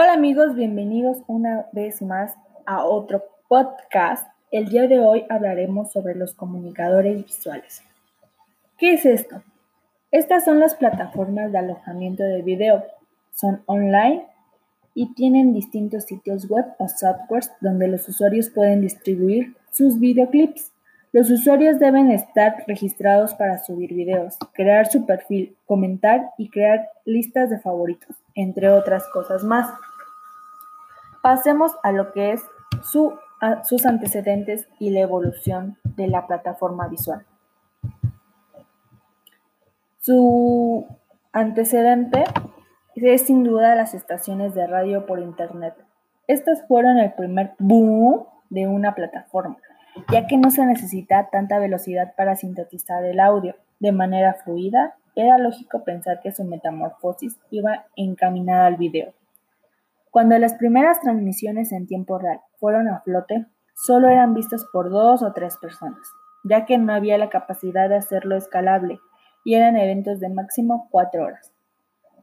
Hola amigos, bienvenidos una vez más a otro podcast. El día de hoy hablaremos sobre los comunicadores visuales. ¿Qué es esto? Estas son las plataformas de alojamiento de video. Son online y tienen distintos sitios web o softwares donde los usuarios pueden distribuir sus videoclips. Los usuarios deben estar registrados para subir videos, crear su perfil, comentar y crear listas de favoritos, entre otras cosas más. Pasemos a lo que es sus antecedentes y la evolución de la plataforma visual. Su antecedente es sin duda las estaciones de radio por Internet. Estas fueron el primer boom de una plataforma ya que no se necesita tanta velocidad para sintetizar el audio de manera fluida, era lógico pensar que su metamorfosis iba encaminada al video. Cuando las primeras transmisiones en tiempo real fueron a flote, solo eran vistas por dos o tres personas, ya que no había la capacidad de hacerlo escalable y eran eventos de máximo cuatro horas.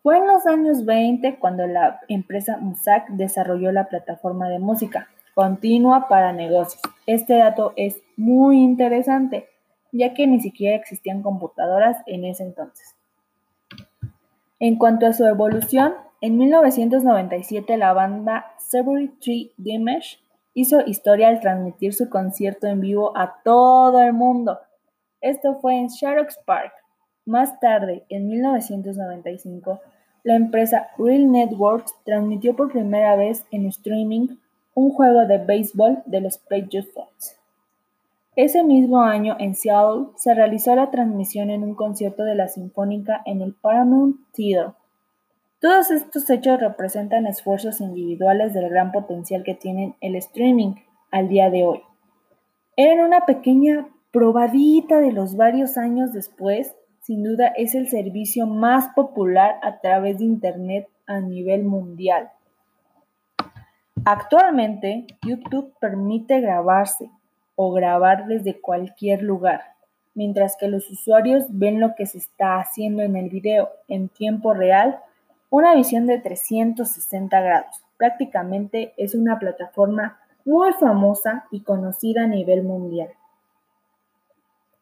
Fue en los años 20 cuando la empresa Musak desarrolló la plataforma de música, continua para negocios. Este dato es muy interesante, ya que ni siquiera existían computadoras en ese entonces. En cuanto a su evolución, en 1997 la banda Severy Tree Damage hizo historia al transmitir su concierto en vivo a todo el mundo. Esto fue en Sharrock Park. Más tarde, en 1995, la empresa Real Networks transmitió por primera vez en streaming un juego de béisbol de los Patriots Fox. Ese mismo año, en Seattle, se realizó la transmisión en un concierto de la Sinfónica en el Paramount Theater. Todos estos hechos representan esfuerzos individuales del gran potencial que tienen el streaming al día de hoy. Eran una pequeña probadita de los varios años después, sin duda es el servicio más popular a través de Internet a nivel mundial. Actualmente, YouTube permite grabarse o grabar desde cualquier lugar, mientras que los usuarios ven lo que se está haciendo en el video en tiempo real, una visión de 360 grados. Prácticamente es una plataforma muy famosa y conocida a nivel mundial.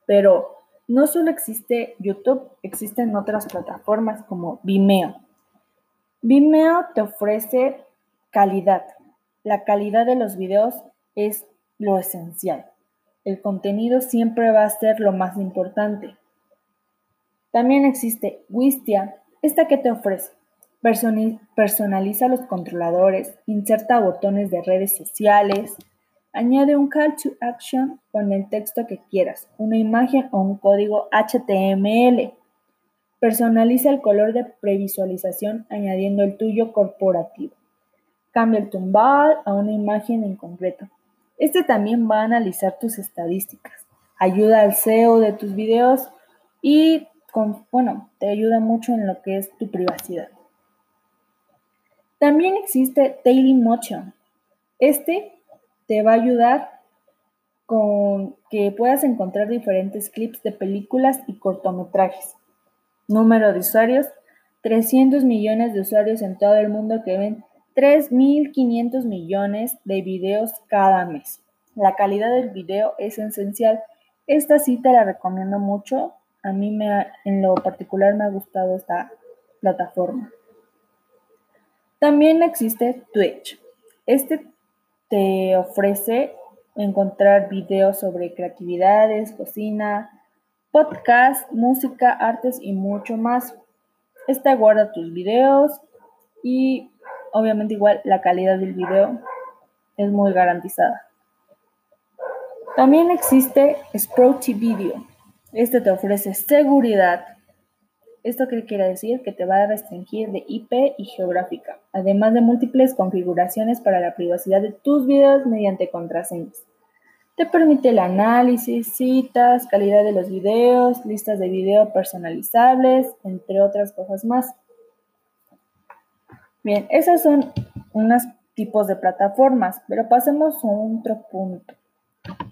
Pero no solo existe YouTube, existen otras plataformas como Vimeo. Vimeo te ofrece calidad, la calidad de los videos es lo esencial. El contenido siempre va a ser lo más importante. También existe Wistia, esta que te ofrece. Personaliza los controladores, inserta botones de redes sociales, añade un call to action con el texto que quieras, una imagen o un código HTML. Personaliza el color de previsualización añadiendo el tuyo corporativo. Cambia el tumbal a una imagen en concreto. Este también va a analizar tus estadísticas, ayuda al SEO de tus videos y, bueno, te ayuda mucho en lo que es tu privacidad. También existe Daily Motion. Este te va a ayudar con que puedas encontrar diferentes clips de películas y cortometrajes. Número de usuarios, 300 millones de usuarios en todo el mundo que ven 3.500 millones de videos cada mes. La calidad del video es esencial. Esta sí te la recomiendo mucho. A mí me en lo particular me ha gustado esta plataforma. También existe Twitch. Este te ofrece encontrar videos sobre creatividades, cocina, podcast, música, artes y mucho más. Esta guarda tus videos y obviamente igual la calidad del video es muy garantizada. También existe Sprouty Video. Este te ofrece seguridad. ¿Esto qué quiere decir? Que te va a restringir de IP y geográfica, además de múltiples configuraciones para la privacidad de tus videos mediante contraseñas. Te permite el análisis, citas, calidad de los videos, listas de video personalizables, entre otras cosas más. Bien, esos son unos tipos de plataformas, pero pasemos a otro punto.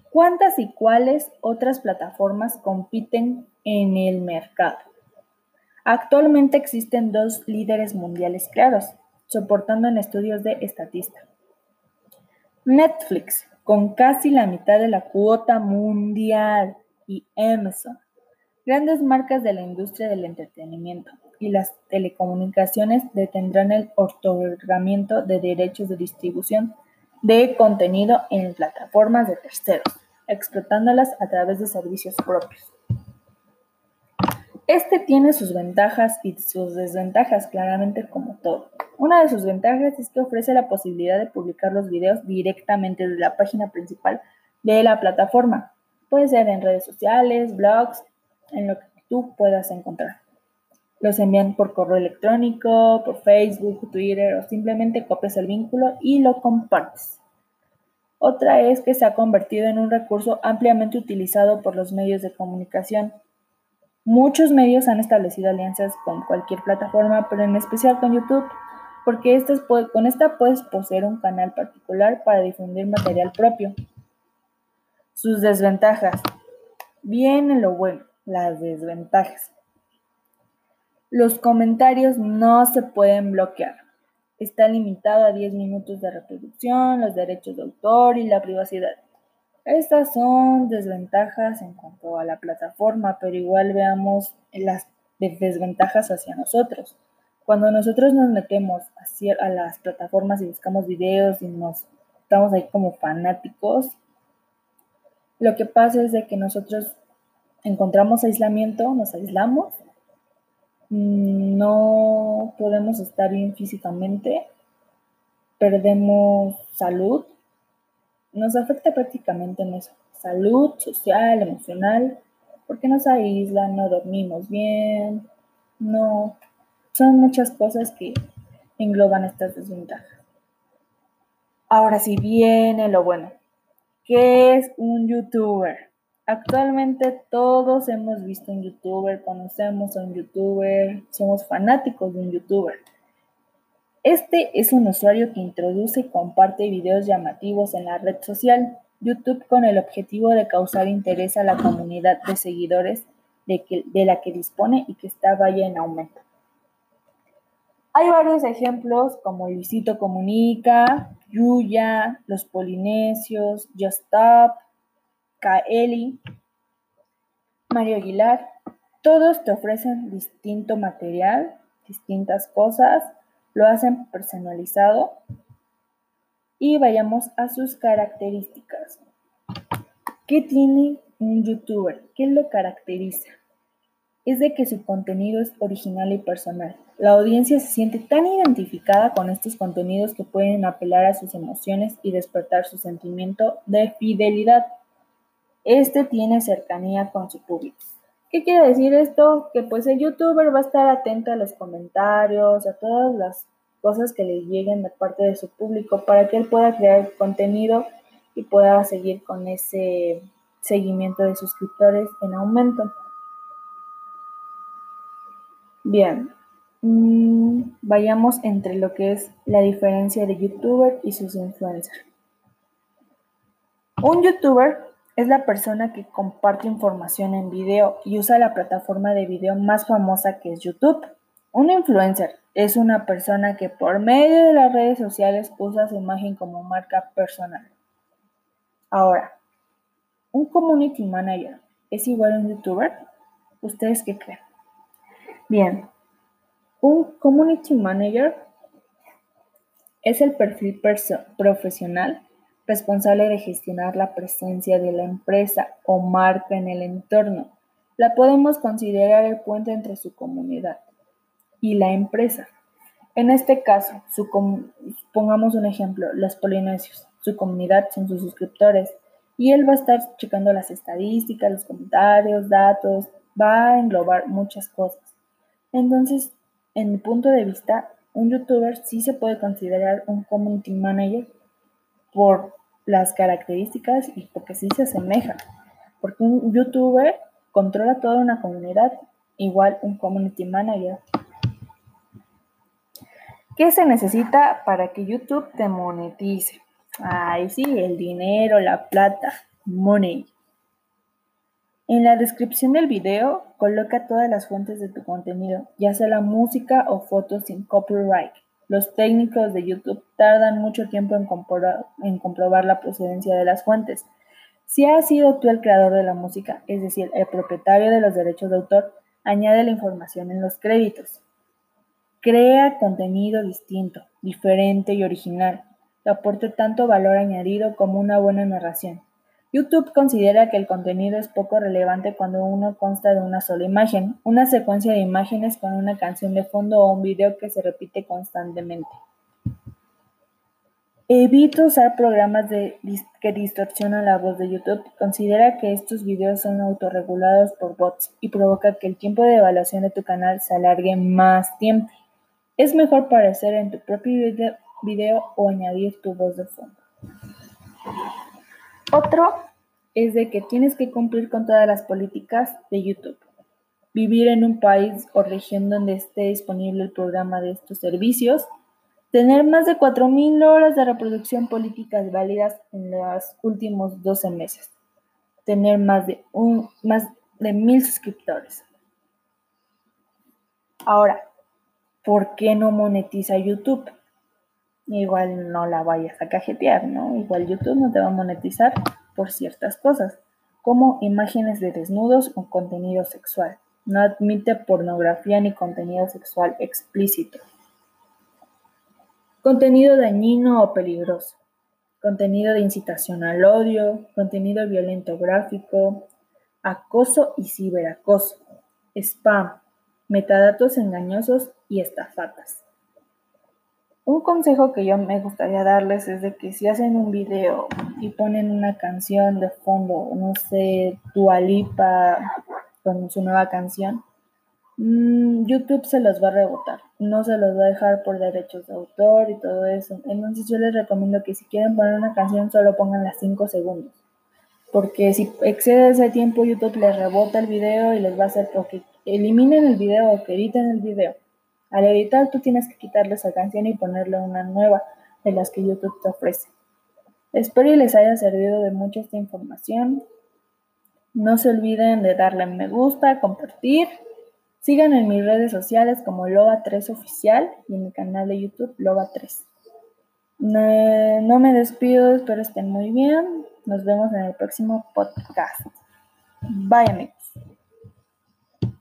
¿Cuántas y cuáles otras plataformas compiten en el mercado? Actualmente existen dos líderes mundiales claros. soportando en estudios de estatista. Netflix, con casi la mitad de la cuota mundial, y Amazon, grandes marcas de la industria del entretenimiento y las telecomunicaciones detendrán el otorgamiento de derechos de distribución de contenido en plataformas de terceros, explotándolas a través de servicios propios. Este tiene sus ventajas y sus desventajas, claramente como todo. Una de sus ventajas es que ofrece la posibilidad de publicar los videos directamente desde la página principal de la plataforma. Puede ser en redes sociales, blogs, en lo que tú puedas encontrar. Los envían por correo electrónico, por Facebook, Twitter o simplemente copias el vínculo y lo compartes. Otra es que se ha convertido en un recurso ampliamente utilizado por los medios de comunicación. Muchos medios han establecido alianzas con cualquier plataforma, pero en especial con YouTube, porque con esta puedes poseer un canal particular para difundir material propio. Sus desventajas. Viene lo bueno, las desventajas. Los comentarios no se pueden bloquear. Está limitado a 10 minutos de reproducción, los derechos de autor y la privacidad. Estas son desventajas en cuanto a la plataforma, pero igual veamos las desventajas hacia nosotros. Cuando nosotros nos metemos a, las plataformas y buscamos videos y nos estamos ahí como fanáticos, lo que pasa es de que nosotros encontramos aislamiento, nos aislamos Mm, no podemos estar bien físicamente, perdemos salud, nos afecta prácticamente en eso, salud social, emocional, porque nos aíslan, no dormimos bien, no, son muchas cosas que engloban estas desventajas. Ahora sí viene lo bueno. ¿Qué es un youtuber? Actualmente todos hemos visto un youtuber, conocemos a un youtuber, somos fanáticos de un youtuber. Este es un usuario que introduce y comparte videos llamativos en la red social YouTube con el objetivo de causar interés a la comunidad de seguidores de, de la que dispone y que está vaya en aumento. Hay varios ejemplos como Luisito Comunica, Yuya, Los Polinesios, Just Stop, Kaeli, Mario Aguilar, todos te ofrecen distinto material, distintas cosas, lo hacen personalizado y vayamos a sus características. ¿Qué tiene un youtuber? ¿Qué lo caracteriza? Es de que su contenido es original y personal. La audiencia se siente tan identificada con estos contenidos que pueden apelar a sus emociones y despertar su sentimiento de fidelidad. Este tiene cercanía con su público. ¿Qué quiere decir esto? Que pues el youtuber va a estar atento a los comentarios, a todas las cosas que le lleguen de parte de su público para que él pueda crear contenido y pueda seguir con ese seguimiento de suscriptores en aumento. Bien, mm, vayamos entre lo que es la diferencia de youtuber y sus influencers. Un youtuber es la persona que comparte información en video y usa la plataforma de video más famosa que es YouTube. Un influencer es una persona que por medio de las redes sociales usa su imagen como marca personal. Ahora, ¿un community manager es igual a un youtuber? ¿Ustedes qué creen? Bien, un community manager es el perfil profesional responsable de gestionar la presencia de la empresa o marca en el entorno. La podemos considerar el puente entre su comunidad y la empresa. En este caso, pongamos un ejemplo, los polinesios. Su comunidad son sus suscriptores y él va a estar checando las estadísticas, los comentarios, datos, va a englobar muchas cosas. Entonces, en mi punto de vista, un youtuber sí se puede considerar un community manager por las características y porque sí se asemeja. Porque un youtuber controla toda una comunidad, igual un community manager. ¿Qué se necesita para que YouTube te monetice? Ay, sí, el dinero, la plata, money. En la descripción del video, coloca todas las fuentes de tu contenido, ya sea la música o fotos sin copyright. Los técnicos de YouTube tardan mucho tiempo en comprobar, la procedencia de las fuentes. Si has sido tú el creador de la música, es decir, el propietario de los derechos de autor, añade la información en los créditos. Crea contenido distinto, diferente y original, que aporte tanto valor añadido como una buena narración. YouTube considera que el contenido es poco relevante cuando uno consta de una sola imagen, una secuencia de imágenes con una canción de fondo o un video que se repite constantemente. Evita usar programas que distorsionan la voz de YouTube. Considera que estos videos son autorregulados por bots y provoca que el tiempo de evaluación de tu canal se alargue más tiempo. Es mejor parecer en tu propio video o añadir tu voz de fondo. Otro es de que tienes que cumplir con todas las políticas de YouTube. Vivir en un país o región donde esté disponible el programa de estos servicios. Tener más de 4.000 horas de reproducción políticas válidas en los últimos 12 meses. Tener más de, un, más de 1.000 suscriptores. Ahora, ¿por qué no monetiza YouTube? Igual no la vayas a cajetear, ¿no? Igual YouTube no te va a monetizar por ciertas cosas, como imágenes de desnudos o contenido sexual. No admite pornografía ni contenido sexual explícito. Contenido dañino o peligroso. Contenido de incitación al odio, contenido violento gráfico, acoso y ciberacoso, spam, metadatos engañosos y estafatas. Un consejo que yo me gustaría darles es de que si hacen un video y ponen una canción de fondo, no sé, Dualipa con su nueva canción, mm, YouTube se los va a rebotar, no se los va a dejar por derechos de autor y todo eso. Entonces yo les recomiendo que si quieren poner una canción solo pongan las 5 segundos, porque si excede ese tiempo YouTube les rebota el video y les va a hacer que eliminen el video o que editen el video. Al editar, tú tienes que quitarle esa canción y ponerle una nueva de las que YouTube te ofrece. Espero y les haya servido de mucho esta información. No se olviden de darle me gusta, compartir. Sigan en mis redes sociales como Loba3 Oficial y en mi canal de YouTube Loba3. No, no me despido, espero estén muy bien. Nos vemos en el próximo podcast. Bye amigos.